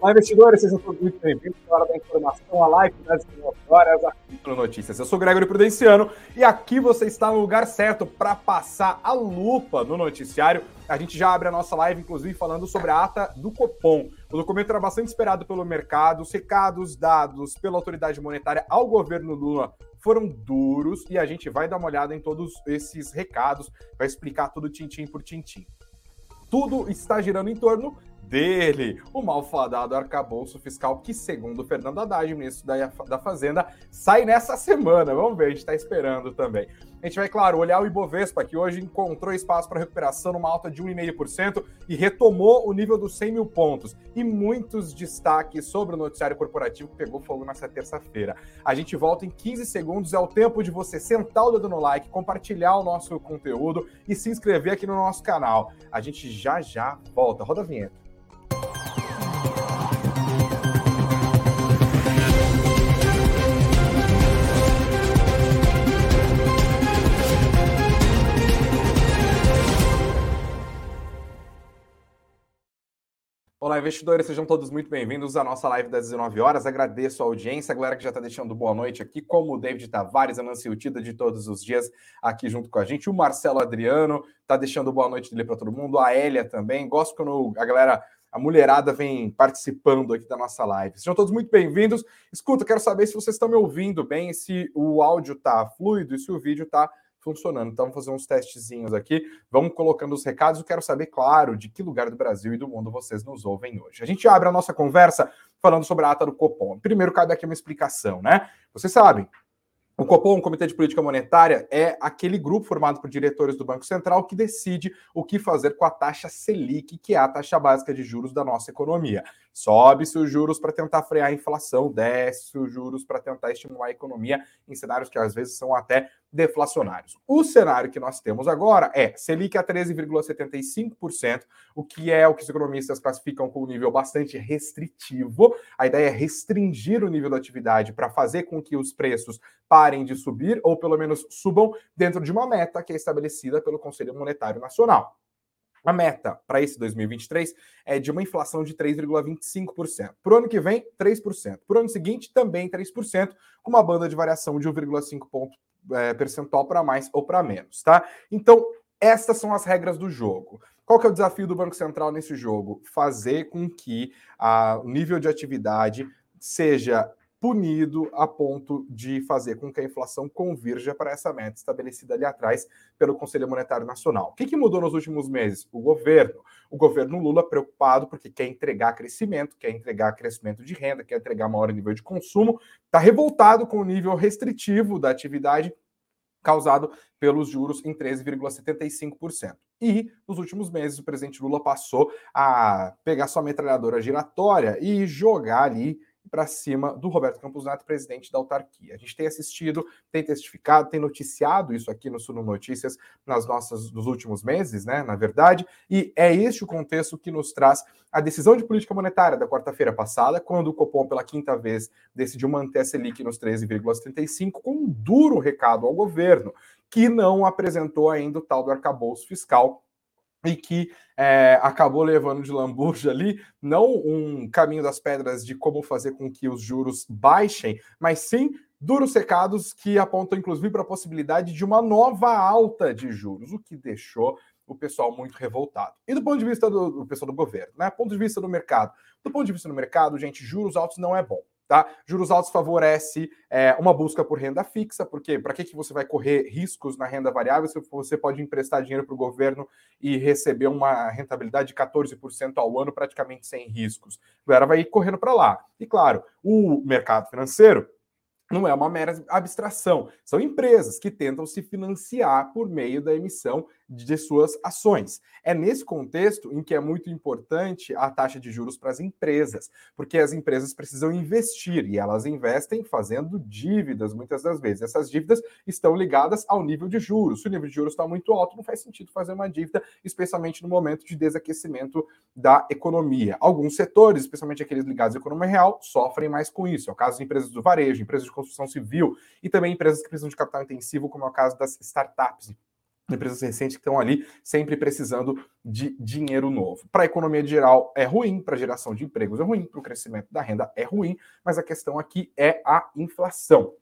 Olá, investidores, sejam todos muito bem-vindos à Hora da Informação, a live das 19 horas aqui no Notícias. Eu sou Gregory Prudenciano e aqui você está no lugar certo para passar a lupa no noticiário. A gente já abre a nossa live, inclusive, falando sobre a ata do Copom. O documento era bastante esperado pelo mercado, os recados dados pela autoridade monetária ao governo Lula foram duros e a gente vai dar uma olhada em todos esses recados, vai explicar tudo tintim por tintim. Tudo está girando em torno dele, o malfadado arcabouço fiscal que, segundo Fernando Haddad, ministro da, da Fazenda, sai nessa semana. Vamos ver, a gente está esperando também. A gente vai, claro, olhar o Ibovespa, que hoje encontrou espaço para recuperação numa alta de 1,5% e retomou o nível dos 100 mil pontos. E muitos destaques sobre o noticiário corporativo que pegou fogo nessa terça-feira. A gente volta em 15 segundos, é o tempo de você sentar o dedo no like, compartilhar o nosso conteúdo e se inscrever aqui no nosso canal. A gente já já volta. Roda a vinheta. Olá, investidores, sejam todos muito bem-vindos à nossa live das 19 horas. Agradeço a audiência, a galera que já está deixando boa noite aqui, como o David Tavares, a Nancy Utida de todos os dias aqui junto com a gente, o Marcelo Adriano está deixando boa noite dele para todo mundo, a Elia também. Gosto quando a galera a mulherada vem participando aqui da nossa live. Sejam todos muito bem-vindos. Escuta, quero saber se vocês estão me ouvindo bem, se o áudio está fluido e se o vídeo está funcionando. Então, vamos fazer uns testezinhos aqui. Vamos colocando os recados. Eu quero saber, claro, de que lugar do Brasil e do mundo vocês nos ouvem hoje. A gente abre a nossa conversa falando sobre a ata do Copom. Primeiro, cabe aqui uma explicação, né? Vocês sabem, o Copom, o Comitê de Política Monetária, é aquele grupo formado por diretores do Banco Central que decide o que fazer com a taxa Selic, que é a taxa básica de juros da nossa economia. Sobe-se os juros para tentar frear a inflação, desce os juros para tentar estimular a economia em cenários que às vezes são até deflacionários. O cenário que nós temos agora é Selic a 13,75%, o que é o que os economistas classificam como um nível bastante restritivo. A ideia é restringir o nível da atividade para fazer com que os preços parem de subir, ou pelo menos subam dentro de uma meta que é estabelecida pelo Conselho Monetário Nacional. A meta para esse 2023 é de uma inflação de 3,25%. Para o ano que vem, 3%. Para o ano seguinte, também 3%, com uma banda de variação de 1,5 ponto é, percentual para mais ou para menos, tá? Então, estas são as regras do jogo. Qual que é o desafio do Banco Central nesse jogo? Fazer com que a, o nível de atividade seja punido a ponto de fazer com que a inflação convirja para essa meta estabelecida ali atrás pelo Conselho Monetário Nacional. O que, que, mudou nos últimos meses? O governo. O governo Lula preocupado porque quer entregar crescimento, quer entregar crescimento de renda, quer entregar maior nível de consumo, está revoltado com o nível restritivo da atividade causado pelos juros em 13,75%. E nos últimos meses o presidente Lula passou a pegar sua metralhadora giratória e jogar ali para cima do Roberto Campos Neto, presidente da autarquia. A gente tem assistido, tem testificado, tem noticiado isso aqui no Suno Notícias nas nossas nos últimos meses, né, na verdade, e é este o contexto que nos traz a decisão de política monetária da quarta-feira passada, quando o Copom pela quinta vez decidiu manter a Selic nos 13,35 com um duro recado ao governo, que não apresentou ainda o tal do arcabouço fiscal e que é, acabou levando de lambuja ali, não um caminho das pedras de como fazer com que os juros baixem, mas sim duros secados que apontam inclusive para a possibilidade de uma nova alta de juros, o que deixou o pessoal muito revoltado. E do ponto de vista do, do pessoal do governo, né? Ponto de vista do mercado. Do ponto de vista do mercado, gente, juros altos não é bom. Tá? Juros altos favorece é, uma busca por renda fixa, porque para que, que você vai correr riscos na renda variável se você pode emprestar dinheiro para o governo e receber uma rentabilidade de 14% ao ano praticamente sem riscos? A galera vai ir correndo para lá. E claro, o mercado financeiro não é uma mera abstração. São empresas que tentam se financiar por meio da emissão de suas ações. É nesse contexto em que é muito importante a taxa de juros para as empresas, porque as empresas precisam investir e elas investem fazendo dívidas muitas das vezes. Essas dívidas estão ligadas ao nível de juros. Se o nível de juros está muito alto, não faz sentido fazer uma dívida, especialmente no momento de desaquecimento da economia. Alguns setores, especialmente aqueles ligados à economia real, sofrem mais com isso. É o caso de empresas do varejo, empresas de construção civil e também empresas que precisam de capital intensivo, como é o caso das startups empresas recentes que estão ali sempre precisando de dinheiro novo. Para a economia geral é ruim, para a geração de empregos é ruim, para o crescimento da renda é ruim, mas a questão aqui é a inflação.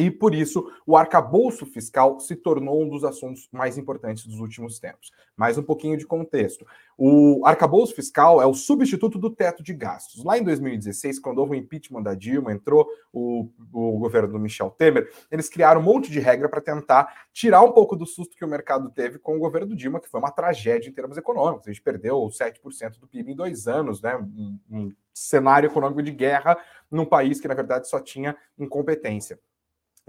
E por isso, o arcabouço fiscal se tornou um dos assuntos mais importantes dos últimos tempos. Mais um pouquinho de contexto. O arcabouço fiscal é o substituto do teto de gastos. Lá em 2016, quando houve o impeachment da Dilma, entrou o, o governo do Michel Temer, eles criaram um monte de regra para tentar tirar um pouco do susto que o mercado teve com o governo do Dilma, que foi uma tragédia em termos econômicos. A gente perdeu 7% do PIB em dois anos, né? Um, um cenário econômico de guerra num país que, na verdade, só tinha incompetência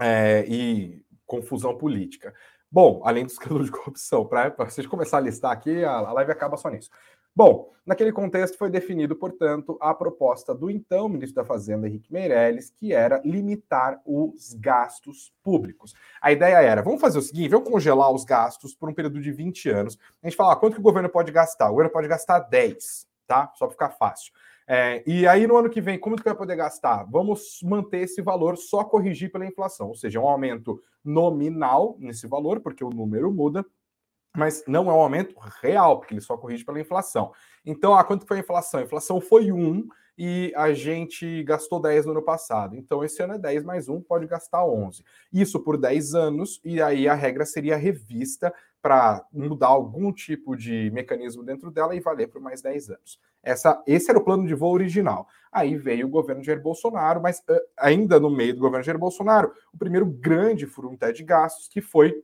é, e confusão política. Bom, além do escândalo de corrupção, para vocês começar a listar aqui, a, a live acaba só nisso. Bom, naquele contexto foi definido, portanto, a proposta do então ministro da Fazenda, Henrique Meirelles, que era limitar os gastos públicos. A ideia era, vamos fazer o seguinte, vamos congelar os gastos por um período de 20 anos. A gente fala, ah, quanto que o governo pode gastar? O governo pode gastar 10, tá? Só para ficar fácil. É, e aí, no ano que vem, como que vai poder gastar? Vamos manter esse valor só corrigir pela inflação, ou seja, um aumento nominal nesse valor, porque o número muda, mas não é um aumento real, porque ele só corrige pela inflação. Então, ah, quanto foi a inflação? A inflação foi 1 e a gente gastou 10 no ano passado. Então, esse ano é 10 mais 1, pode gastar 11. Isso por 10 anos, e aí a regra seria revista para mudar algum tipo de mecanismo dentro dela e valer por mais 10 anos. Essa, esse era o plano de voo original. Aí veio o governo Jair Bolsonaro, mas uh, ainda no meio do governo Jair Bolsonaro, o primeiro grande furo de gastos, que foi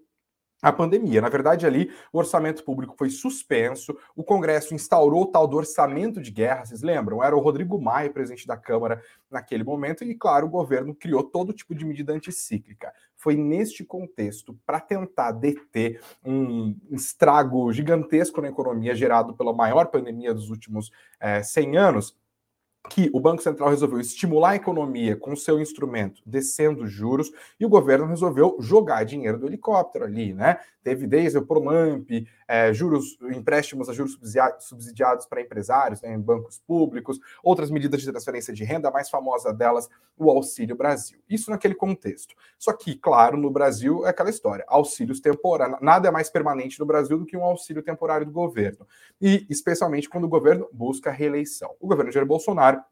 a pandemia. Na verdade, ali o orçamento público foi suspenso, o Congresso instaurou o tal do orçamento de guerra, vocês lembram? Era o Rodrigo Maia, presidente da Câmara naquele momento, e claro, o governo criou todo tipo de medida anticíclica. Foi neste contexto, para tentar deter um estrago gigantesco na economia gerado pela maior pandemia dos últimos é, eh, 100 anos, que o Banco Central resolveu estimular a economia com seu instrumento descendo juros e o governo resolveu jogar dinheiro do helicóptero ali, né? Teve desde o Promamp, é, juros, empréstimos a juros subsidiados para empresários né, em bancos públicos, outras medidas de transferência de renda, a mais famosa delas, o Auxílio Brasil. Isso naquele contexto. Só que, claro, no Brasil é aquela história: auxílios temporários. Nada é mais permanente no Brasil do que um auxílio temporário do governo. E especialmente quando o governo busca reeleição. O governo Jair Bolsonaro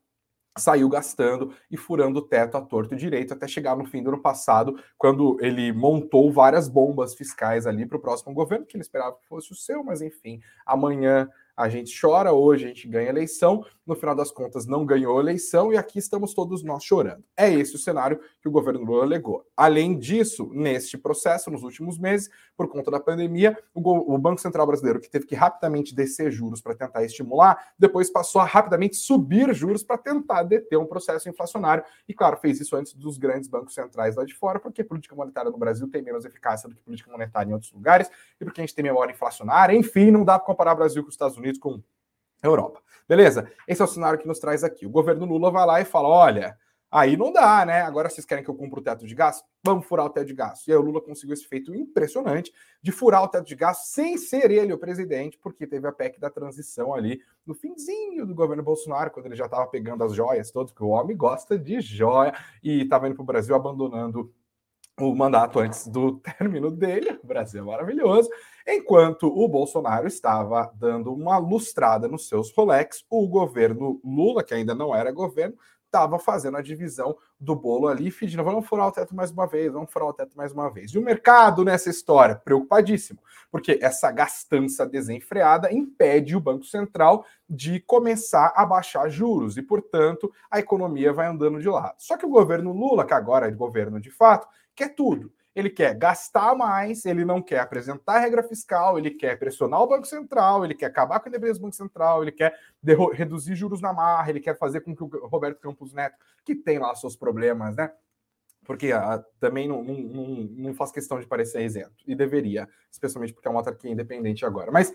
saiu gastando e furando o teto a torto e direito até chegar no fim do ano passado, quando ele montou várias bombas fiscais ali para o próximo governo, que ele esperava que fosse o seu, mas enfim, amanhã a gente chora, hoje a gente ganha eleição, no final das contas não ganhou eleição e aqui estamos todos nós chorando. É esse o cenário que o governo Lula alegou. Além disso, neste processo, nos últimos meses, por conta da pandemia, o, o Banco Central Brasileiro, que teve que rapidamente descer juros para tentar estimular, depois passou a rapidamente subir juros para tentar deter um processo inflacionário. E, claro, fez isso antes dos grandes bancos centrais lá de fora, porque política monetária no Brasil tem menos eficácia do que política monetária em outros lugares, e porque a gente tem memória inflacionária. Enfim, não dá para comparar o Brasil com os Estados Unidos Unidos com a Europa. Beleza? Esse é o cenário que nos traz aqui. O governo Lula vai lá e fala: olha, aí não dá, né? Agora vocês querem que eu cumpra o teto de gasto? Vamos furar o teto de gasto. E aí o Lula conseguiu esse feito impressionante de furar o teto de gasto sem ser ele o presidente, porque teve a PEC da transição ali no finzinho do governo Bolsonaro, quando ele já estava pegando as joias todas, que o homem gosta de joia, e estava indo para o Brasil abandonando o mandato antes do término dele. O Brasil é maravilhoso. Enquanto o Bolsonaro estava dando uma lustrada nos seus Rolex, o governo Lula, que ainda não era governo, estava fazendo a divisão do bolo ali, pedindo, vamos furar o teto mais uma vez, vamos furar o teto mais uma vez. E o mercado nessa história, preocupadíssimo, porque essa gastança desenfreada impede o Banco Central de começar a baixar juros e, portanto, a economia vai andando de lado. Só que o governo Lula, que agora é governo de fato, quer tudo ele quer gastar mais, ele não quer apresentar regra fiscal, ele quer pressionar o Banco Central, ele quer acabar com a independência do Banco Central, ele quer reduzir juros na marra, ele quer fazer com que o Roberto Campos Neto, que tem lá seus problemas, né? Porque ah, também não, não, não, não, faz questão de parecer isento, e deveria, especialmente porque é uma autarquia independente agora. Mas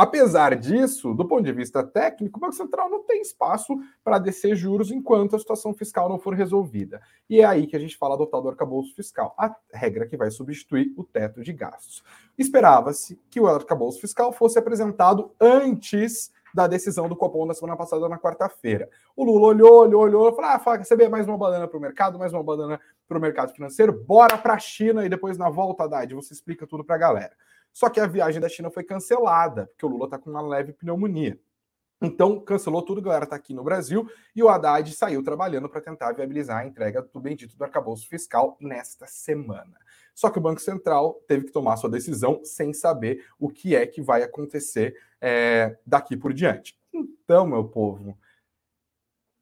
Apesar disso, do ponto de vista técnico, o Banco Central não tem espaço para descer juros enquanto a situação fiscal não for resolvida. E é aí que a gente fala do tal do arcabouço fiscal, a regra que vai substituir o teto de gastos. Esperava-se que o arcabouço fiscal fosse apresentado antes da decisão do Copom na semana passada, na quarta-feira. O Lula olhou, olhou, olhou, falou: ah, fala, receber mais uma banana para o mercado, mais uma banana para o mercado financeiro, bora para a China e depois na volta, Haddad, você explica tudo para a galera. Só que a viagem da China foi cancelada, porque o Lula está com uma leve pneumonia. Então, cancelou tudo, galera está aqui no Brasil, e o Haddad saiu trabalhando para tentar viabilizar a entrega do bendito do arcabouço fiscal nesta semana. Só que o Banco Central teve que tomar sua decisão sem saber o que é que vai acontecer é, daqui por diante. Então, meu povo,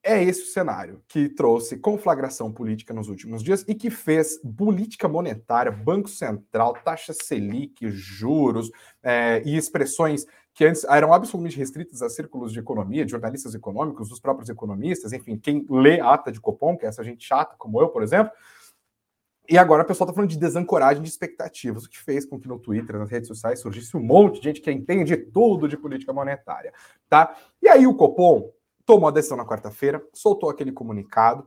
é esse o cenário que trouxe conflagração política nos últimos dias e que fez política monetária, Banco Central, taxa Selic, juros é, e expressões que antes eram absolutamente restritas a círculos de economia, de jornalistas econômicos, dos próprios economistas, enfim, quem lê ata de Copom, que é essa gente chata como eu, por exemplo. E agora o pessoal está falando de desancoragem de expectativas, o que fez com que no Twitter, nas redes sociais, surgisse um monte de gente que entende tudo de política monetária, tá? E aí o Copom tomou a decisão na quarta-feira, soltou aquele comunicado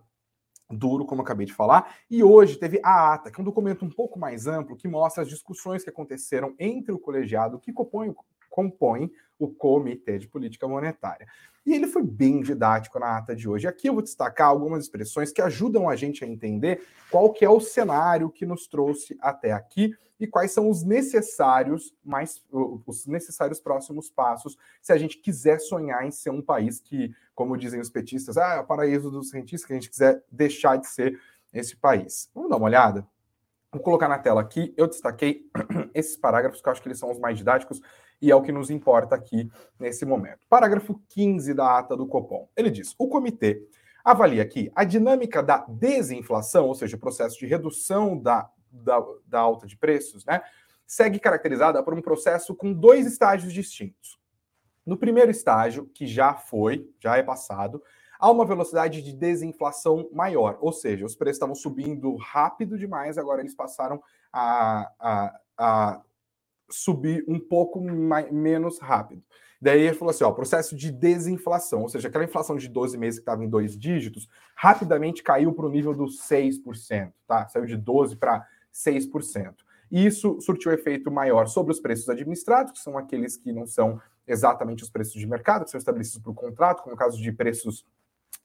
duro, como eu acabei de falar, e hoje teve a ata, que é um documento um pouco mais amplo que mostra as discussões que aconteceram entre o colegiado que compõe, compõe o Comitê de Política Monetária. E ele foi bem didático na ata de hoje. Aqui eu vou destacar algumas expressões que ajudam a gente a entender qual que é o cenário que nos trouxe até aqui e quais são os necessários mais os necessários próximos passos se a gente quiser sonhar em ser um país que, como dizem os petistas, ah, é o paraíso dos cientistas, que a gente quiser deixar de ser esse país. Vamos dar uma olhada? Vou colocar na tela aqui. Eu destaquei esses parágrafos que eu acho que eles são os mais didáticos e é o que nos importa aqui nesse momento. Parágrafo 15 da ata do Copom. Ele diz: o comitê avalia aqui a dinâmica da desinflação, ou seja, o processo de redução da, da, da alta de preços, né? Segue caracterizada por um processo com dois estágios distintos. No primeiro estágio, que já foi, já é passado, há uma velocidade de desinflação maior, ou seja, os preços estavam subindo rápido demais, agora eles passaram a, a, a subir um pouco mais, menos rápido. Daí ele falou assim: ó, processo de desinflação, ou seja, aquela inflação de 12 meses que estava em dois dígitos, rapidamente caiu para o nível dos 6%, tá? Saiu de 12% para 6%. E isso surtiu efeito maior sobre os preços administrados, que são aqueles que não são exatamente os preços de mercado, que são estabelecidos por contrato, como no caso de preços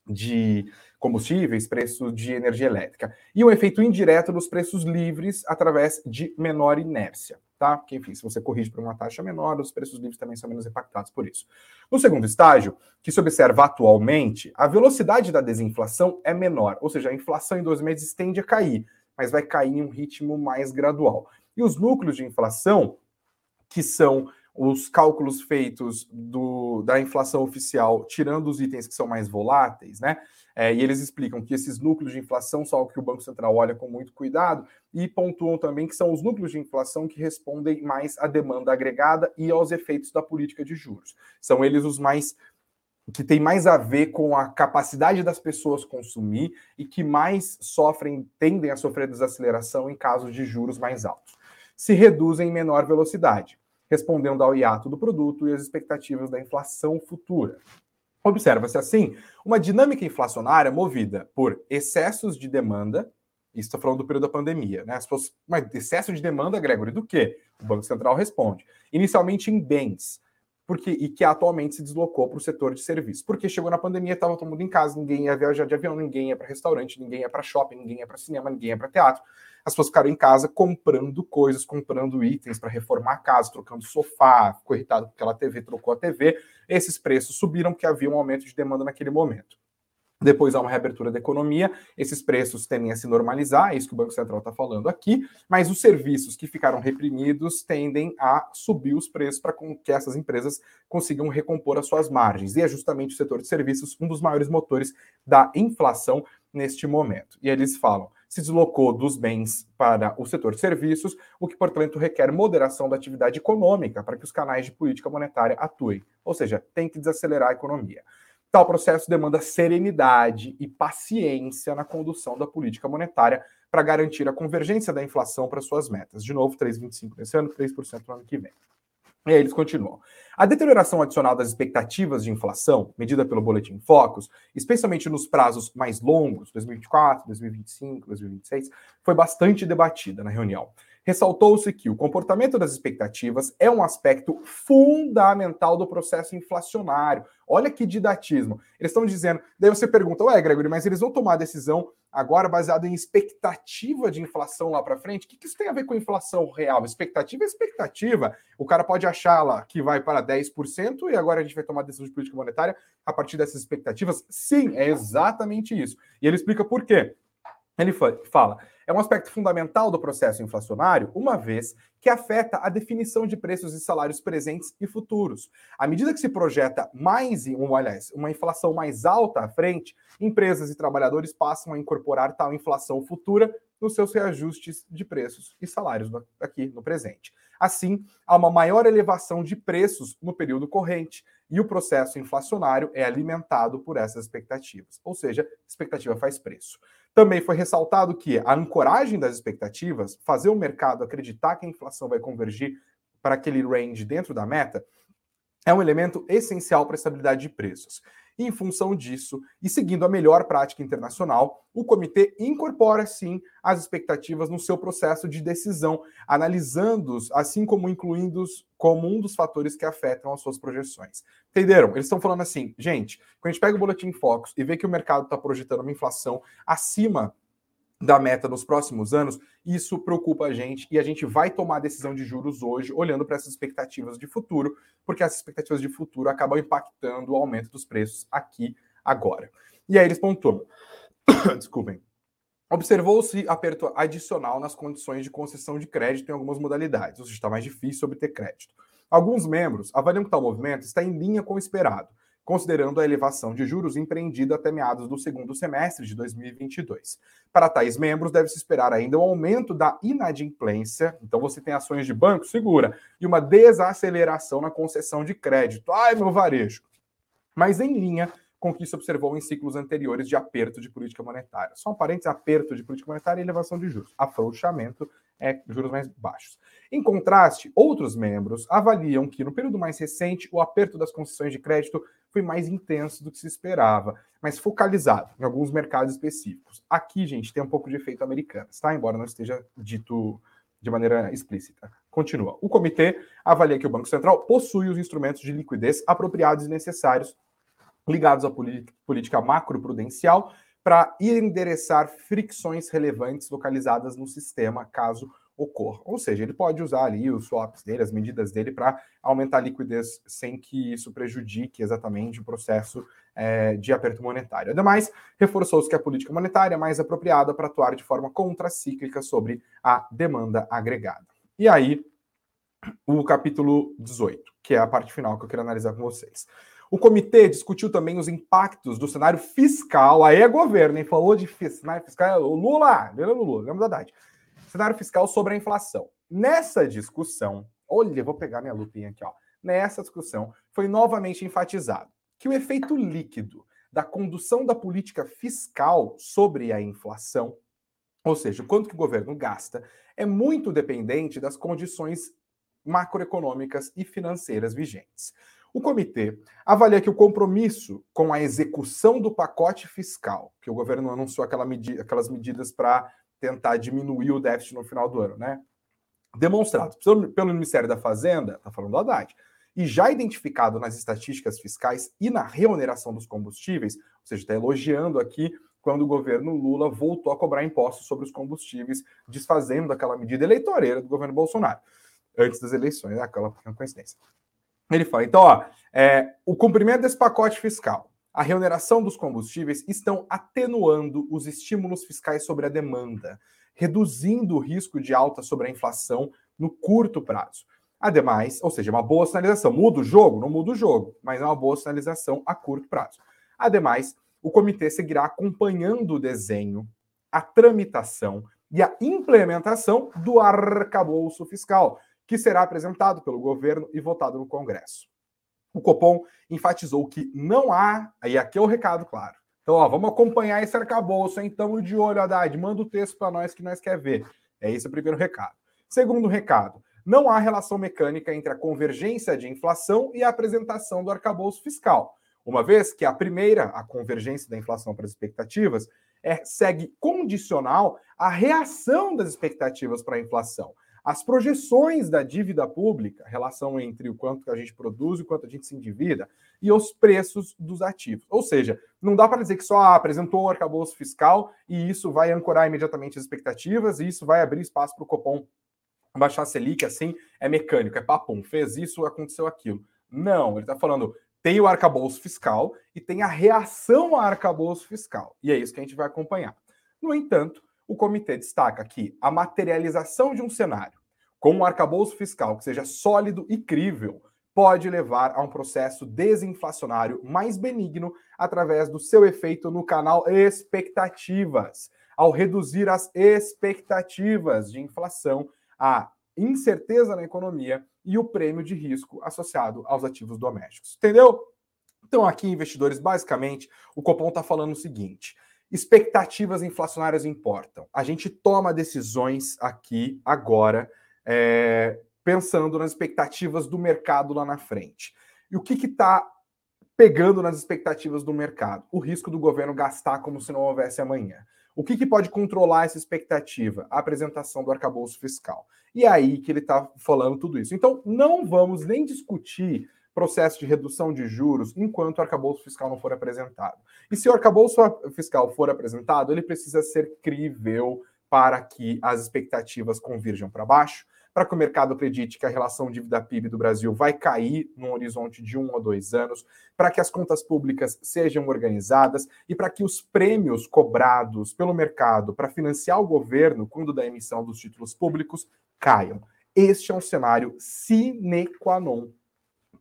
de combustíveis, preço de energia elétrica. E um efeito indireto nos preços livres através de menor inércia, tá? Enfim, se você corrige para uma taxa menor, os preços livres também são menos impactados por isso. No segundo estágio, que se observa atualmente, a velocidade da desinflação é menor, ou seja, a inflação em dois meses tende a cair, mas vai cair em um ritmo mais gradual. E os núcleos de inflação, que são os cálculos feitos do, da inflação oficial, tirando os itens que são mais voláteis, né? É, e eles explicam que esses núcleos de inflação são algo que o Banco Central olha com muito cuidado e pontuam também que são os núcleos de inflação que respondem mais à demanda agregada e aos efeitos da política de juros. São eles os mais que tem mais a ver com a capacidade das pessoas consumir e que mais sofrem, tendem a sofrer desaceleração em casos de juros mais altos. Se reduzem em menor velocidade respondendo ao hiato do produto e às expectativas da inflação futura. Observa-se assim uma dinâmica inflacionária movida por excessos de demanda, isso está falando do período da pandemia, né? Mas excesso de demanda, Gregory, do quê? O Banco Central responde. Inicialmente em bens, porque e que atualmente se deslocou para o setor de serviços. Porque chegou na pandemia, estava todo mundo em casa, ninguém ia viajar de avião, ninguém ia para restaurante, ninguém ia para shopping, ninguém ia para cinema, ninguém ia para teatro as pessoas ficaram em casa comprando coisas, comprando itens para reformar a casa, trocando sofá, ficou irritado porque aquela TV trocou a TV. Esses preços subiram porque havia um aumento de demanda naquele momento. Depois há uma reabertura da economia, esses preços tendem a se normalizar, é isso que o Banco Central está falando aqui, mas os serviços que ficaram reprimidos tendem a subir os preços para que essas empresas consigam recompor as suas margens. E é justamente o setor de serviços um dos maiores motores da inflação neste momento. E eles falam: se deslocou dos bens para o setor de serviços, o que, portanto, requer moderação da atividade econômica para que os canais de política monetária atuem. Ou seja, tem que desacelerar a economia. Tal processo demanda serenidade e paciência na condução da política monetária para garantir a convergência da inflação para suas metas. De novo, 3,25% nesse ano, 3% no ano que vem. E aí eles continuam. A deterioração adicional das expectativas de inflação, medida pelo Boletim Focus, especialmente nos prazos mais longos, 2024, 2025, 2026, foi bastante debatida na reunião. Ressaltou-se que o comportamento das expectativas é um aspecto fundamental do processo inflacionário. Olha que didatismo. Eles estão dizendo. Daí você pergunta, ué, Gregory, mas eles vão tomar a decisão agora baseada em expectativa de inflação lá para frente? O que isso tem a ver com inflação real? Expectativa é expectativa. O cara pode achar lá que vai para 10% e agora a gente vai tomar decisão de política monetária a partir dessas expectativas? Sim, é exatamente isso. E ele explica por quê. Ele fala: é um aspecto fundamental do processo inflacionário, uma vez que afeta a definição de preços e salários presentes e futuros. À medida que se projeta mais, aliás, uma inflação mais alta à frente, empresas e trabalhadores passam a incorporar tal inflação futura nos seus reajustes de preços e salários aqui no presente. Assim, há uma maior elevação de preços no período corrente, e o processo inflacionário é alimentado por essas expectativas. Ou seja, expectativa faz preço. Também foi ressaltado que a ancoragem das expectativas, fazer o mercado acreditar que a inflação vai convergir para aquele range dentro da meta, é um elemento essencial para a estabilidade de preços. Em função disso, e seguindo a melhor prática internacional, o comitê incorpora sim as expectativas no seu processo de decisão, analisando-os, assim como incluindo-os como um dos fatores que afetam as suas projeções. Entenderam? Eles estão falando assim, gente, quando a gente pega o boletim Focus e vê que o mercado está projetando uma inflação acima da meta nos próximos anos, isso preocupa a gente e a gente vai tomar a decisão de juros hoje, olhando para essas expectativas de futuro, porque essas expectativas de futuro acabam impactando o aumento dos preços aqui agora. E aí eles pontuam. Desculpem. Observou-se aperto adicional nas condições de concessão de crédito em algumas modalidades, ou seja, está mais difícil obter crédito. Alguns membros avaliam que tal movimento está em linha com o esperado, considerando a elevação de juros empreendida até meados do segundo semestre de 2022. Para tais membros, deve-se esperar ainda um aumento da inadimplência, então você tem ações de banco, segura, e uma desaceleração na concessão de crédito. Ai, meu varejo! Mas em linha com o que se observou em ciclos anteriores de aperto de política monetária. Só um parênteses, aperto de política monetária e elevação de juros. Afrouxamento é juros mais baixos. Em contraste, outros membros avaliam que no período mais recente o aperto das concessões de crédito foi mais intenso do que se esperava, mas focalizado em alguns mercados específicos. Aqui, gente, tem um pouco de efeito americano, tá? Embora não esteja dito de maneira explícita. Continua. O comitê avalia que o Banco Central possui os instrumentos de liquidez apropriados e necessários ligados à política macroprudencial para endereçar fricções relevantes localizadas no sistema, caso ocorra. Ou seja, ele pode usar ali os swaps dele, as medidas dele, para aumentar a liquidez sem que isso prejudique exatamente o processo é, de aperto monetário. Ademais, reforçou-se que a política monetária é mais apropriada para atuar de forma contracíclica sobre a demanda agregada. E aí, o capítulo 18, que é a parte final que eu quero analisar com vocês. O comitê discutiu também os impactos do cenário fiscal. Aí é governo, hein? Falou de cenário fiscal. O Lula, lembra Lula, lembra da Haddad cenário fiscal sobre a inflação. Nessa discussão, olha, vou pegar minha lupinha aqui, ó. Nessa discussão, foi novamente enfatizado que o efeito líquido da condução da política fiscal sobre a inflação, ou seja, quanto que o governo gasta, é muito dependente das condições macroeconômicas e financeiras vigentes. O comitê avalia que o compromisso com a execução do pacote fiscal, que o governo anunciou aquela medi aquelas medidas para tentar diminuir o déficit no final do ano, né? Demonstrado pelo Ministério da Fazenda, está falando do Haddad, e já identificado nas estatísticas fiscais e na remuneração dos combustíveis, ou seja, está elogiando aqui quando o governo Lula voltou a cobrar impostos sobre os combustíveis, desfazendo aquela medida eleitoreira do governo Bolsonaro, antes das eleições, né? aquela coincidência. Ele fala, então, ó, é, o cumprimento desse pacote fiscal, a remuneração dos combustíveis estão atenuando os estímulos fiscais sobre a demanda, reduzindo o risco de alta sobre a inflação no curto prazo. Ademais, ou seja, uma boa sinalização. Muda o jogo? Não muda o jogo, mas é uma boa sinalização a curto prazo. Ademais, o comitê seguirá acompanhando o desenho, a tramitação e a implementação do arcabouço fiscal, que será apresentado pelo governo e votado no Congresso o Copom enfatizou que não há, aí aqui é o recado, claro. Então, ó, vamos acompanhar esse arcabouço? Estamos de olho, Haddad. Manda o texto para nós que nós quer ver. É esse o primeiro recado. Segundo recado, não há relação mecânica entre a convergência de inflação e a apresentação do arcabouço fiscal, uma vez que a primeira, a convergência da inflação para as expectativas, é, segue condicional à reação das expectativas para a inflação. As projeções da dívida pública, relação entre o quanto que a gente produz e o quanto a gente se endivida, e os preços dos ativos. Ou seja, não dá para dizer que só apresentou o arcabouço fiscal e isso vai ancorar imediatamente as expectativas e isso vai abrir espaço para o Copom baixar a Selic, assim, é mecânico, é papum, fez isso, aconteceu aquilo. Não, ele está falando, tem o arcabouço fiscal e tem a reação ao arcabouço fiscal. E é isso que a gente vai acompanhar. No entanto, o comitê destaca que a materialização de um cenário com um arcabouço fiscal que seja sólido e crível pode levar a um processo desinflacionário mais benigno através do seu efeito no canal expectativas, ao reduzir as expectativas de inflação, a incerteza na economia e o prêmio de risco associado aos ativos domésticos. Entendeu? Então, aqui, investidores, basicamente, o Copom está falando o seguinte: expectativas inflacionárias importam. A gente toma decisões aqui, agora, é, pensando nas expectativas do mercado lá na frente. E o que está pegando nas expectativas do mercado? O risco do governo gastar como se não houvesse amanhã. O que, que pode controlar essa expectativa? A apresentação do arcabouço fiscal. E é aí que ele está falando tudo isso. Então, não vamos nem discutir processo de redução de juros enquanto o arcabouço fiscal não for apresentado. E se o arcabouço fiscal for apresentado, ele precisa ser crível para que as expectativas convirjam para baixo, para que o mercado acredite que a relação dívida-PIB do Brasil vai cair num horizonte de um ou dois anos, para que as contas públicas sejam organizadas e para que os prêmios cobrados pelo mercado para financiar o governo quando da emissão dos títulos públicos caiam. Este é um cenário sine qua non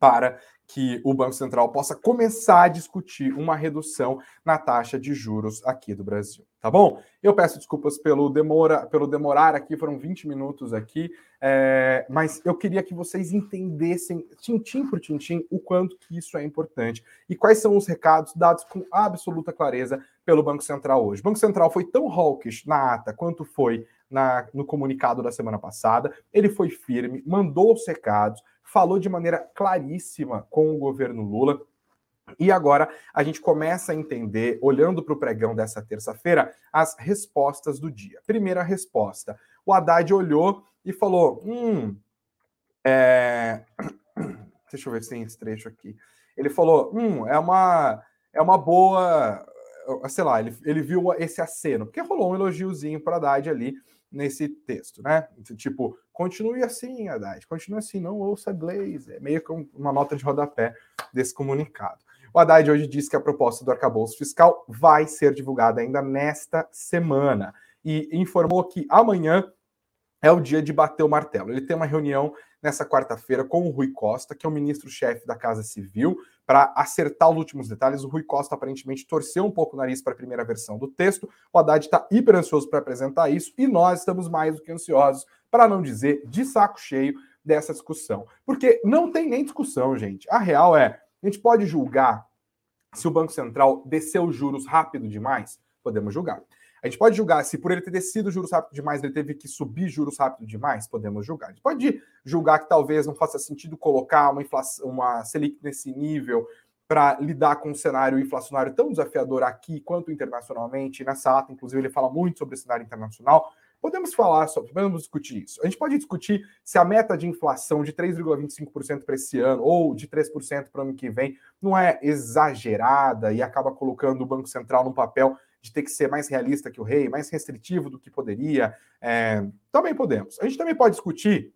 para que o Banco Central possa começar a discutir uma redução na taxa de juros aqui do Brasil, tá bom? Eu peço desculpas pelo demora, pelo demorar aqui, foram 20 minutos aqui, é, mas eu queria que vocês entendessem, tintim por tintim, o quanto que isso é importante e quais são os recados dados com absoluta clareza pelo Banco Central hoje. O Banco Central foi tão hawkish na ata quanto foi na, no comunicado da semana passada, ele foi firme, mandou os recados, falou de maneira claríssima com o governo Lula. E agora a gente começa a entender, olhando para o pregão dessa terça-feira, as respostas do dia. Primeira resposta: o Haddad olhou e falou: hum, é... deixa eu ver se tem esse trecho aqui. Ele falou: hum, é uma, é uma boa. Sei lá, ele, ele viu esse aceno, porque rolou um elogiozinho para Haddad ali nesse texto, né? Tipo, continue assim, Haddad, continue assim, não ouça Glaze. É meio que uma nota de rodapé desse comunicado. O Haddad hoje disse que a proposta do arcabouço fiscal vai ser divulgada ainda nesta semana e informou que amanhã é o dia de bater o martelo. Ele tem uma reunião nessa quarta-feira com o Rui Costa, que é o ministro-chefe da Casa Civil, para acertar os últimos detalhes. O Rui Costa aparentemente torceu um pouco o nariz para a primeira versão do texto. O Haddad está hiper ansioso para apresentar isso e nós estamos mais do que ansiosos, para não dizer de saco cheio, dessa discussão. Porque não tem nem discussão, gente. A real é, a gente pode julgar se o Banco Central desceu juros rápido demais? Podemos julgar. A gente pode julgar se por ele ter descido juros rápido demais, ele teve que subir juros rápido demais? Podemos julgar. A gente pode julgar que talvez não faça sentido colocar uma inflação, uma Selic nesse nível para lidar com um cenário inflacionário tão desafiador aqui quanto internacionalmente. Nessa ata, inclusive, ele fala muito sobre o cenário internacional. Podemos falar sobre, podemos discutir isso. A gente pode discutir se a meta de inflação de 3,25% para esse ano ou de 3% para o ano que vem não é exagerada e acaba colocando o Banco Central no papel de ter que ser mais realista que o rei, mais restritivo do que poderia. É, também podemos. A gente também pode discutir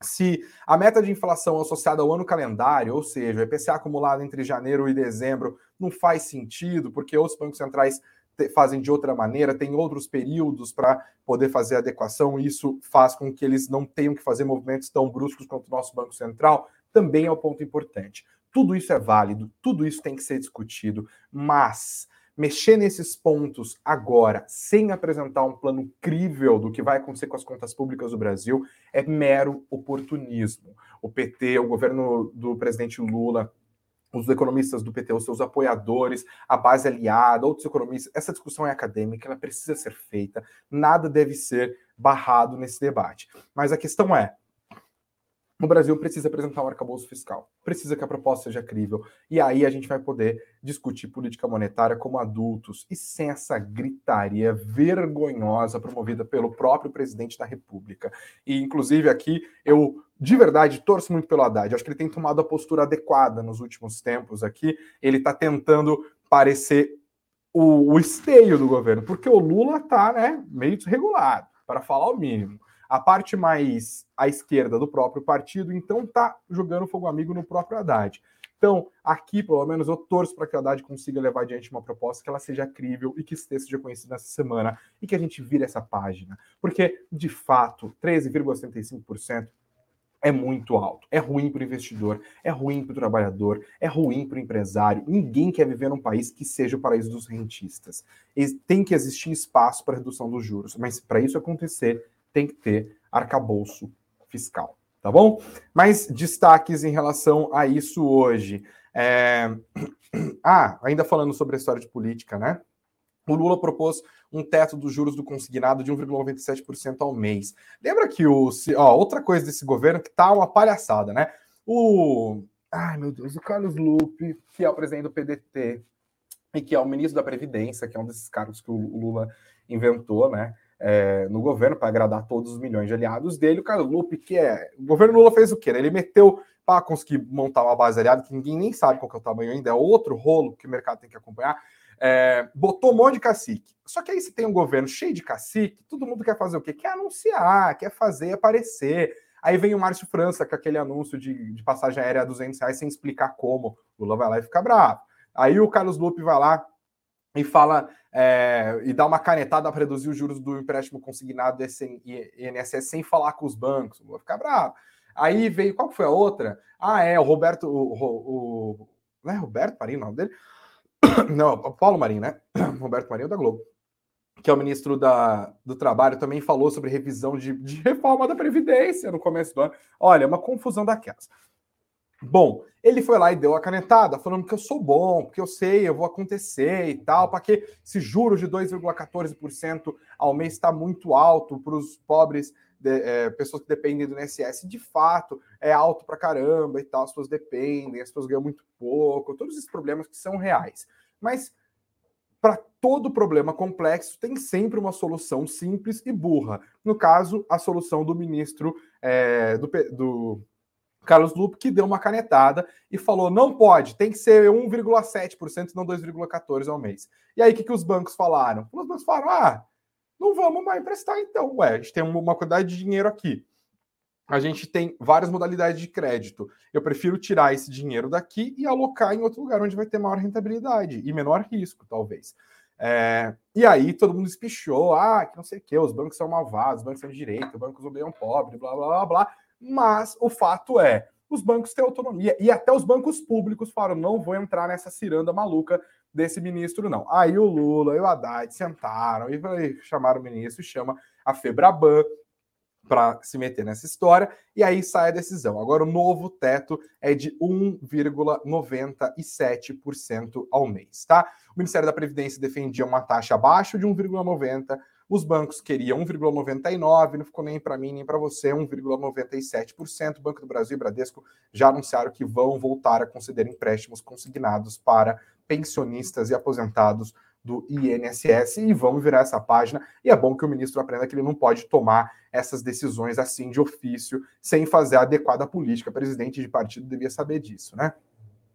se a meta de inflação associada ao ano calendário, ou seja, o IPCA acumulado entre janeiro e dezembro, não faz sentido, porque outros bancos centrais fazem de outra maneira, tem outros períodos para poder fazer adequação, e isso faz com que eles não tenham que fazer movimentos tão bruscos quanto o nosso Banco Central, também é um ponto importante. Tudo isso é válido, tudo isso tem que ser discutido, mas mexer nesses pontos agora, sem apresentar um plano crível do que vai acontecer com as contas públicas do Brasil, é mero oportunismo. O PT, o governo do presidente Lula, os economistas do PT, os seus apoiadores, a base aliada, outros economistas, essa discussão é acadêmica, ela precisa ser feita, nada deve ser barrado nesse debate. Mas a questão é: o Brasil precisa apresentar um arcabouço fiscal, precisa que a proposta seja crível, e aí a gente vai poder discutir política monetária como adultos e sem essa gritaria vergonhosa promovida pelo próprio presidente da República. E, inclusive, aqui eu de verdade torço muito pelo Haddad, acho que ele tem tomado a postura adequada nos últimos tempos aqui, ele está tentando parecer o, o esteio do governo, porque o Lula está né, meio desregulado, para falar o mínimo. A parte mais à esquerda do próprio partido, então, está jogando fogo amigo no próprio Haddad. Então, aqui, pelo menos, eu torço para que o Haddad consiga levar adiante uma proposta que ela seja crível e que seja conhecida nessa semana e que a gente vire essa página. Porque, de fato, 13,75% é muito alto. É ruim para o investidor, é ruim para o trabalhador, é ruim para o empresário. Ninguém quer viver num país que seja o paraíso dos rentistas. Tem que existir espaço para redução dos juros, mas para isso acontecer, tem que ter arcabouço fiscal, tá bom? Mais destaques em relação a isso hoje. É... Ah, ainda falando sobre a história de política, né? O Lula propôs um teto dos juros do consignado de 1,97% ao mês. Lembra que o. Ó, outra coisa desse governo que tá uma palhaçada, né? O. Ai, meu Deus, o Carlos Lupe, que é o presidente do PDT e que é o ministro da Previdência, que é um desses cargos que o Lula inventou, né? É, no governo para agradar todos os milhões de aliados dele. O Carlos Lupe, que é. O governo Lula fez o quê? Ele meteu para conseguir montar uma base aliada que ninguém nem sabe qual é o tamanho ainda, é outro rolo que o mercado tem que acompanhar. É, botou um monte de cacique. Só que aí você tem um governo cheio de cacique, todo mundo quer fazer o quê? Quer anunciar, quer fazer aparecer. Aí vem o Márcio França com aquele anúncio de, de passagem aérea a 200 reais sem explicar como. O Lula vai lá e fica bravo. Aí o Carlos Lupe vai lá e fala é, e dá uma canetada para reduzir os juros do empréstimo consignado desse INSS sem falar com os bancos. Vou ficar bravo. Aí veio, qual foi a outra? Ah, é, o Roberto, o, o, o não é Roberto Marinho o nome dele? Não, o Paulo Marinho, né? Roberto Marinho da Globo, que é o ministro da, do Trabalho, também falou sobre revisão de, de reforma da Previdência no começo do ano. Olha, é uma confusão daquelas. Bom, ele foi lá e deu a canetada, falando que eu sou bom, porque eu sei, eu vou acontecer e tal, para que esse juros de 2,14% ao mês está muito alto para os pobres, de, é, pessoas que dependem do INSS. De fato, é alto para caramba e tal, as pessoas dependem, as pessoas ganham muito pouco, todos esses problemas que são reais. Mas para todo problema complexo tem sempre uma solução simples e burra. No caso, a solução do ministro é, do, do Carlos Lupe, que deu uma canetada e falou: não pode, tem que ser 1,7% e não 2,14% ao mês. E aí, o que, que os bancos falaram? Os bancos falaram: ah, não vamos mais emprestar então. Ué, a gente tem uma quantidade de dinheiro aqui. A gente tem várias modalidades de crédito. Eu prefiro tirar esse dinheiro daqui e alocar em outro lugar onde vai ter maior rentabilidade e menor risco, talvez. É, e aí todo mundo espichou, ah, que não sei o que, os bancos são malvados, os bancos são de direita, os bancos odeiam pobre, blá, blá, blá, blá mas o fato é, os bancos têm autonomia e até os bancos públicos falaram: não vou entrar nessa ciranda maluca desse ministro, não. Aí o Lula e o Haddad sentaram e chamaram o ministro e chama a Febraban para se meter nessa história, e aí sai a decisão. Agora, o novo teto é de 1,97% ao mês, tá? O Ministério da Previdência defendia uma taxa abaixo de 1,90%, os bancos queriam 1,99%, não ficou nem para mim nem para você, 1,97%. O Banco do Brasil e Bradesco já anunciaram que vão voltar a conceder empréstimos consignados para pensionistas e aposentados do INSS e vamos virar essa página. E é bom que o ministro aprenda que ele não pode tomar essas decisões assim de ofício, sem fazer a adequada política. O presidente de partido devia saber disso, né?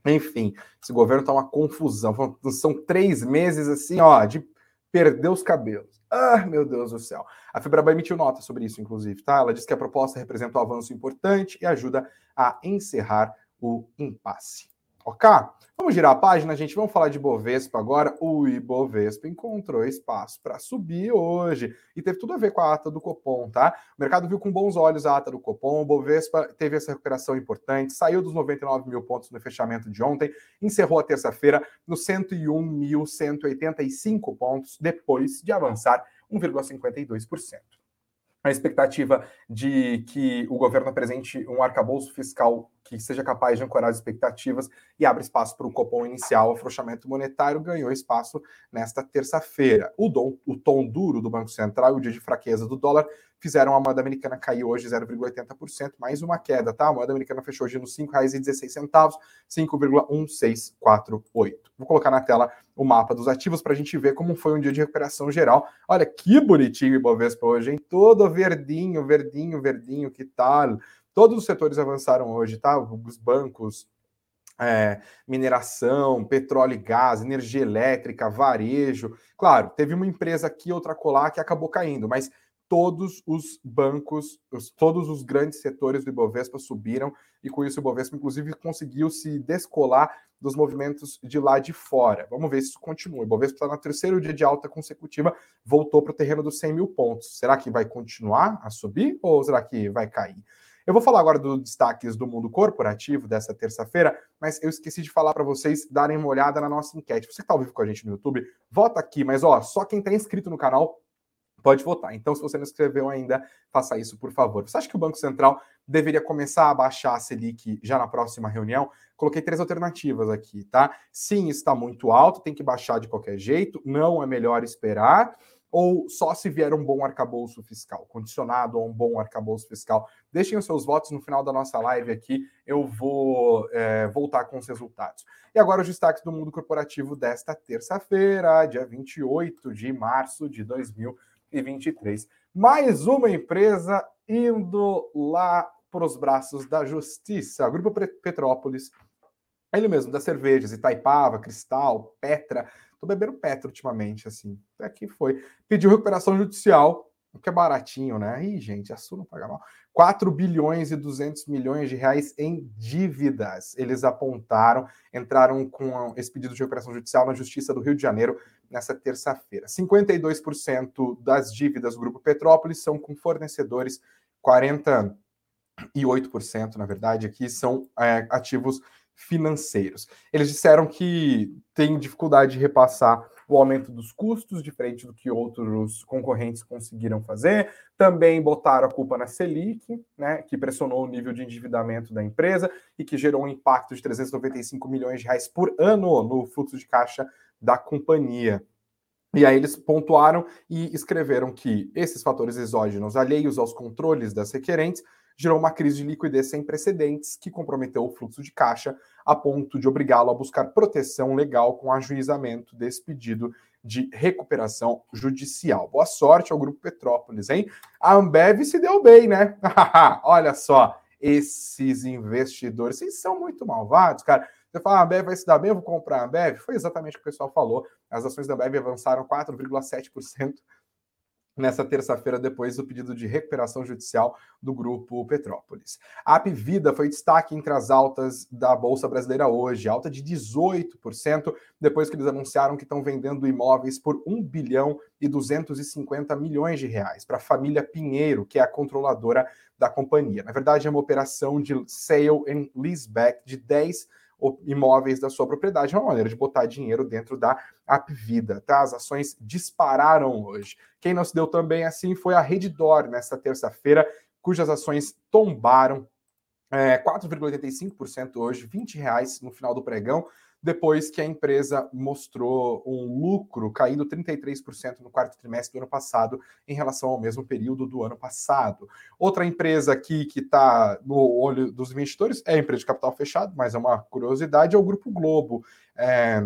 Enfim, esse governo está uma confusão. São três meses assim, ó, de perder os cabelos. Ah, meu Deus do céu. A Febraban emitiu nota sobre isso, inclusive, tá? Ela diz que a proposta representa um avanço importante e ajuda a encerrar o impasse. Ok? Vamos girar a página, gente. Vamos falar de Bovespa agora. O Ibovespa encontrou espaço para subir hoje e teve tudo a ver com a ata do Copom, tá? O mercado viu com bons olhos a ata do Copom. O Bovespa teve essa recuperação importante, saiu dos 99 mil pontos no fechamento de ontem, encerrou a terça-feira nos 101.185 pontos, depois de avançar 1,52% a expectativa de que o governo apresente um arcabouço fiscal que seja capaz de ancorar as expectativas e abre espaço para o Copom inicial. O afrouxamento monetário ganhou espaço nesta terça-feira. O, o tom duro do Banco Central e o dia de fraqueza do dólar fizeram a moeda americana cair hoje 0,80%, mais uma queda, tá? A moeda americana fechou hoje nos R$ 5,16, 5,1648. Vou colocar na tela o mapa dos ativos para a gente ver como foi um dia de recuperação geral. Olha que bonitinho o Ibovespa hoje, hein? Todo verdinho, verdinho, verdinho, que tal? Todos os setores avançaram hoje, tá? Os bancos, é, mineração, petróleo e gás, energia elétrica, varejo. Claro, teve uma empresa aqui, outra colar que acabou caindo, mas todos os bancos, os, todos os grandes setores do Ibovespa subiram e com isso o Ibovespa, inclusive, conseguiu se descolar dos movimentos de lá de fora. Vamos ver se isso continua. O Ibovespa está no terceiro dia de alta consecutiva, voltou para o terreno dos 100 mil pontos. Será que vai continuar a subir ou será que vai cair? Eu vou falar agora dos destaques do mundo corporativo dessa terça-feira, mas eu esqueci de falar para vocês darem uma olhada na nossa enquete. Você que está ao vivo com a gente no YouTube, vota aqui, mas ó, só quem está inscrito no canal pode votar. Então, se você não escreveu ainda, faça isso, por favor. Você acha que o Banco Central deveria começar a baixar a Selic já na próxima reunião? Coloquei três alternativas aqui, tá? Sim, está muito alto, tem que baixar de qualquer jeito, não é melhor esperar ou só se vier um bom arcabouço fiscal, condicionado a um bom arcabouço fiscal. Deixem os seus votos no final da nossa live aqui, eu vou é, voltar com os resultados. E agora os destaques do mundo corporativo desta terça-feira, dia 28 de março de 2020. 2023. Mais uma empresa indo lá para os braços da justiça. O Grupo Petrópolis, ele mesmo, das cervejas, Itaipava, Cristal, Petra. Tô bebendo Petra ultimamente, assim. Até que foi. Pediu recuperação judicial que é baratinho, né? Ih, gente, a Sul não paga mal. 4 bilhões e 200 milhões de reais em dívidas. Eles apontaram, entraram com esse pedido de recuperação judicial na Justiça do Rio de Janeiro nessa terça-feira. 52% das dívidas do Grupo Petrópolis são com fornecedores, 48%, na verdade, aqui são é, ativos financeiros. Eles disseram que têm dificuldade de repassar o aumento dos custos, diferente do que outros concorrentes conseguiram fazer. Também botaram a culpa na Selic, né, que pressionou o nível de endividamento da empresa e que gerou um impacto de 395 milhões de reais por ano no fluxo de caixa da companhia. E aí eles pontuaram e escreveram que esses fatores exógenos alheios aos controles das requerentes gerou uma crise de liquidez sem precedentes que comprometeu o fluxo de caixa a ponto de obrigá-lo a buscar proteção legal com ajuizamento desse pedido de recuperação judicial. Boa sorte ao Grupo Petrópolis, hein? A Ambev se deu bem, né? Olha só, esses investidores, vocês são muito malvados, cara. Você fala, a Ambev vai se dar bem, eu vou comprar a Ambev? Foi exatamente o que o pessoal falou. As ações da Ambev avançaram 4,7% nessa terça-feira, depois do pedido de recuperação judicial do grupo Petrópolis. A Apvida foi destaque entre as altas da Bolsa Brasileira hoje, alta de 18%, depois que eles anunciaram que estão vendendo imóveis por 1 bilhão e 250 milhões de reais para a família Pinheiro, que é a controladora da companhia. Na verdade, é uma operação de sale and leaseback de 10 imóveis da sua propriedade, é uma maneira de botar dinheiro dentro da Apvida, tá? As ações dispararam hoje. Quem não se deu também assim foi a Reddor nesta terça-feira, cujas ações tombaram é, 4,85% hoje, 20 reais no final do pregão depois que a empresa mostrou um lucro caindo 33% no quarto trimestre do ano passado em relação ao mesmo período do ano passado. Outra empresa aqui que está no olho dos investidores é a empresa de capital fechado, mas é uma curiosidade, é o Grupo Globo. É,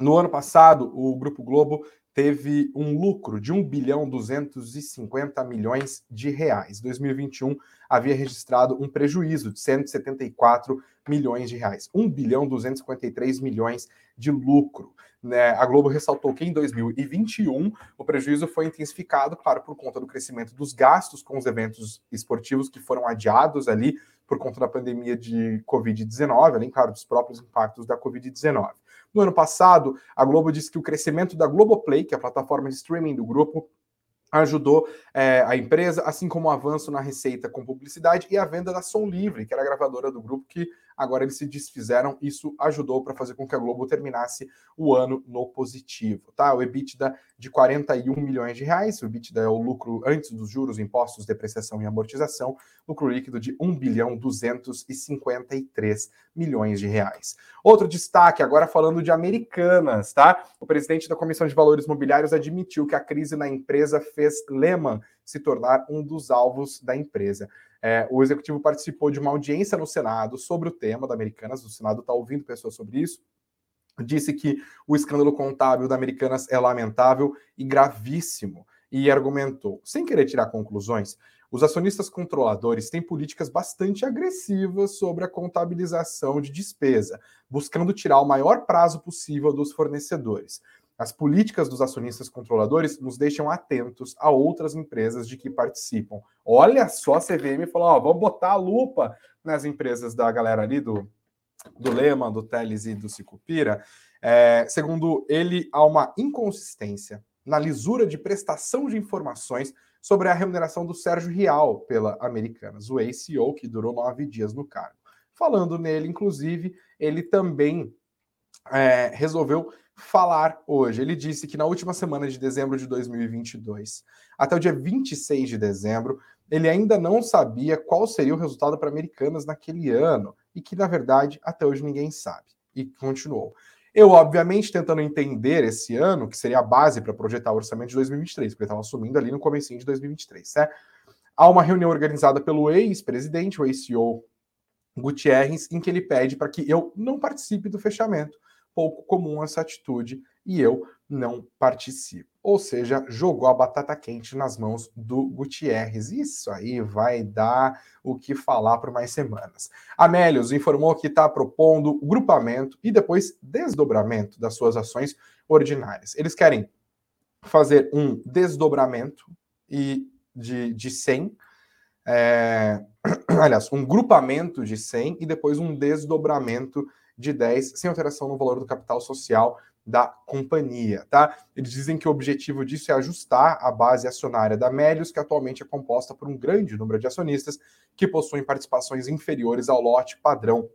no ano passado, o Grupo Globo teve um lucro de 1 bilhão 250 milhões de reais. 2021 havia registrado um prejuízo de 174 milhões de reais. 1 bilhão 253 milhões de lucro. Né? A Globo ressaltou que em 2021 o prejuízo foi intensificado, claro, por conta do crescimento dos gastos com os eventos esportivos que foram adiados ali por conta da pandemia de Covid-19, além, claro, dos próprios impactos da Covid-19. No ano passado, a Globo disse que o crescimento da Globoplay, que é a plataforma de streaming do grupo, ajudou é, a empresa, assim como o avanço na receita com publicidade e a venda da Som Livre, que era a gravadora do grupo que agora eles se desfizeram. Isso ajudou para fazer com que a Globo terminasse o ano no positivo, tá? O EBITDA de 41 milhões de reais, o EBITDA é o lucro antes dos juros, impostos, depreciação e amortização, lucro líquido de 1 bilhão 253 milhões de reais. Outro destaque, agora falando de Americanas, tá? O presidente da Comissão de Valores Mobiliários admitiu que a crise na empresa fez Lehman se tornar um dos alvos da empresa. É, o executivo participou de uma audiência no Senado sobre o tema da Americanas, o Senado está ouvindo pessoas sobre isso. Disse que o escândalo contábil da Americanas é lamentável e gravíssimo e argumentou, sem querer tirar conclusões, os acionistas controladores têm políticas bastante agressivas sobre a contabilização de despesa, buscando tirar o maior prazo possível dos fornecedores. As políticas dos acionistas controladores nos deixam atentos a outras empresas de que participam. Olha só, a CVM falou: ó, vamos botar a lupa nas empresas da galera ali do, do Lema, do Teles e do Sicupira. É, segundo ele, há uma inconsistência na lisura de prestação de informações sobre a remuneração do Sérgio Rial pela Americanas, o ACO, que durou nove dias no cargo. Falando nele, inclusive, ele também é, resolveu falar hoje. Ele disse que na última semana de dezembro de 2022, até o dia 26 de dezembro, ele ainda não sabia qual seria o resultado para Americanas naquele ano e que, na verdade, até hoje ninguém sabe. E continuou. Eu, obviamente, tentando entender esse ano, que seria a base para projetar o orçamento de 2023, porque estava assumindo ali no comecinho de 2023, né? Há uma reunião organizada pelo ex-presidente, o ACO Gutierrez, em que ele pede para que eu não participe do fechamento, pouco comum essa atitude e eu não participo. Ou seja, jogou a batata quente nas mãos do Gutierrez. Isso aí vai dar o que falar por mais semanas. Amélios informou que está propondo grupamento e depois desdobramento das suas ações ordinárias. Eles querem fazer um desdobramento e de, de 100, é, aliás, um grupamento de 100 e depois um desdobramento de 10, sem alteração no valor do capital social da companhia, tá? Eles dizem que o objetivo disso é ajustar a base acionária da Melius, que atualmente é composta por um grande número de acionistas que possuem participações inferiores ao lote padrão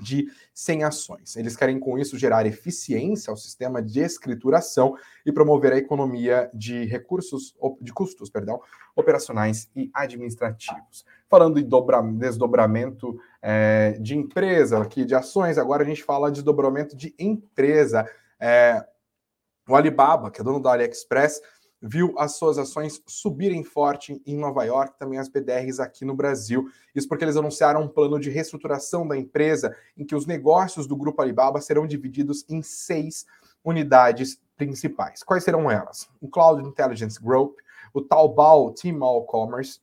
de 100 ações. Eles querem com isso gerar eficiência ao sistema de escrituração e promover a economia de recursos, de custos, perdão, operacionais e administrativos. Falando em dobra, desdobramento é, de empresa, aqui de ações, agora a gente fala de desdobramento de empresa. É, o Alibaba, que é dono da AliExpress, viu as suas ações subirem forte em Nova York, também as BDRs aqui no Brasil. Isso porque eles anunciaram um plano de reestruturação da empresa em que os negócios do grupo Alibaba serão divididos em seis unidades principais. Quais serão elas? O Cloud Intelligence Group, o Taobao Tmall Commerce,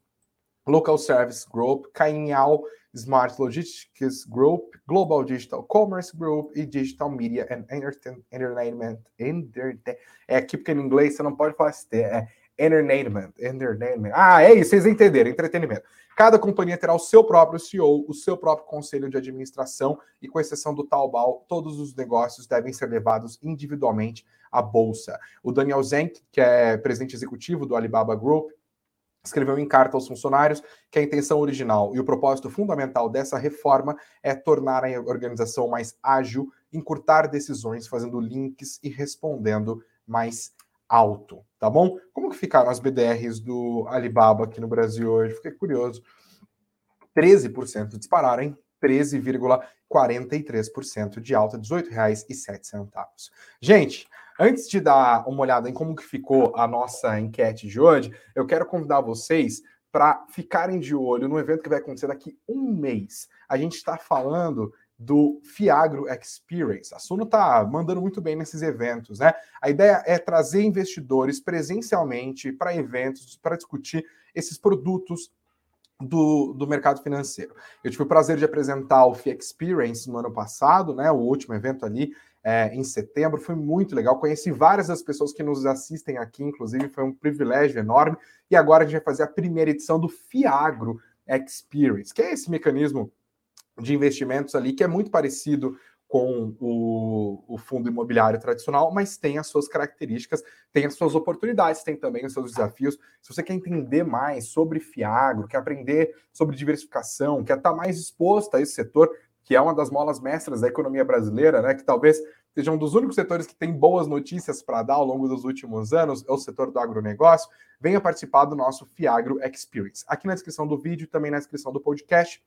Local Service Group, Cainiao Smart Logistics Group, Global Digital Commerce Group e Digital Media and Entertainment. É aqui porque em inglês você não pode falar ST, é Entertainment, Entertainment. Ah, é isso, vocês entenderam, entretenimento. Cada companhia terá o seu próprio CEO, o seu próprio conselho de administração e, com exceção do Taobao, todos os negócios devem ser levados individualmente à bolsa. O Daniel Zenk, que é presidente executivo do Alibaba Group, escreveu em carta aos funcionários que a intenção original e o propósito fundamental dessa reforma é tornar a organização mais ágil, encurtar decisões, fazendo links e respondendo mais alto, tá bom? Como que ficaram as BDRs do Alibaba aqui no Brasil hoje? Fiquei curioso. 13% dispararam, hein? 13,43% de alta, R$ 18,07. Gente, Antes de dar uma olhada em como que ficou a nossa enquete de hoje, eu quero convidar vocês para ficarem de olho no evento que vai acontecer daqui um mês. A gente está falando do Fiagro Experience. A Suno está mandando muito bem nesses eventos, né? A ideia é trazer investidores presencialmente para eventos, para discutir esses produtos do, do mercado financeiro. Eu tive o prazer de apresentar o FI Experience no ano passado, né? O último evento ali é, em setembro. Foi muito legal. Conheci várias das pessoas que nos assistem aqui, inclusive, foi um privilégio enorme. E agora a gente vai fazer a primeira edição do Fiagro Experience, que é esse mecanismo de investimentos ali que é muito parecido com o, o, fundo imobiliário tradicional, mas tem as suas características, tem as suas oportunidades, tem também os seus desafios. Se você quer entender mais sobre Fiagro, quer aprender sobre diversificação, quer estar mais exposto a esse setor, que é uma das molas mestras da economia brasileira, né? Que talvez seja um dos únicos setores que tem boas notícias para dar ao longo dos últimos anos, é o setor do agronegócio, venha participar do nosso Fiagro Experience. Aqui na descrição do vídeo, também na descrição do podcast,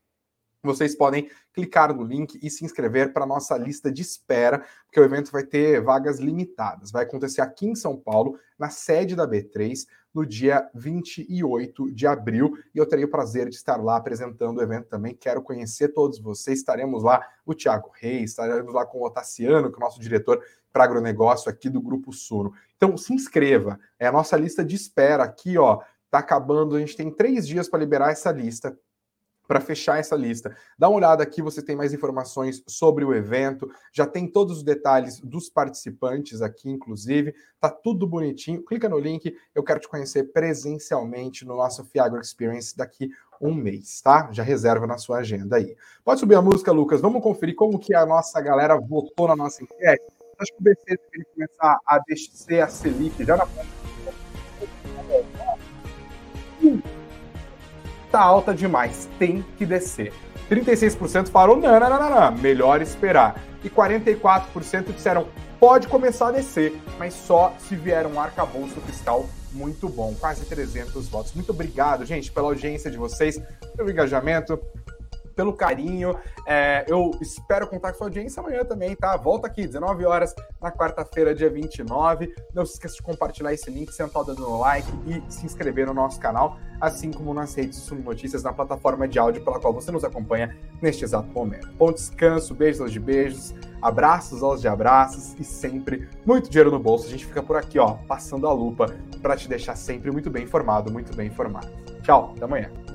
vocês podem clicar no link e se inscrever para a nossa lista de espera, porque o evento vai ter vagas limitadas. Vai acontecer aqui em São Paulo, na sede da B3, no dia 28 de abril, e eu terei o prazer de estar lá apresentando o evento também. Quero conhecer todos vocês. Estaremos lá, o Tiago Reis, estaremos lá com o Otaciano, que é o nosso diretor para agronegócio aqui do Grupo Suno. Então, se inscreva. É a nossa lista de espera aqui, ó. Tá acabando, a gente tem três dias para liberar essa lista para fechar essa lista. Dá uma olhada aqui, você tem mais informações sobre o evento, já tem todos os detalhes dos participantes aqui, inclusive, tá tudo bonitinho. Clica no link, eu quero te conhecer presencialmente no nosso Fiagro Experience daqui um mês, tá? Já reserva na sua agenda aí. Pode subir a música, Lucas. Vamos conferir como que a nossa galera votou na nossa enquete. Acho que o BC deveria começar a descer a Selic já na tá alta demais, tem que descer. 36% falaram, não, não, não, não, melhor esperar. E 44% disseram, pode começar a descer, mas só se vier um arcabouço fiscal muito bom, quase 300 votos. Muito obrigado, gente, pela audiência de vocês, pelo engajamento, pelo carinho. É, eu espero contar com sua audiência amanhã também, tá? Volta aqui, 19 horas, na quarta-feira, dia 29. Não se esqueça de compartilhar esse link, sentar o dedo no like e se inscrever no nosso canal, assim como nas redes Suno Notícias, na plataforma de áudio pela qual você nos acompanha neste exato momento. Bom descanso, beijos aos de beijos, abraços aos de abraços e sempre muito dinheiro no bolso. A gente fica por aqui, ó, passando a lupa para te deixar sempre muito bem informado, muito bem informado. Tchau, até amanhã.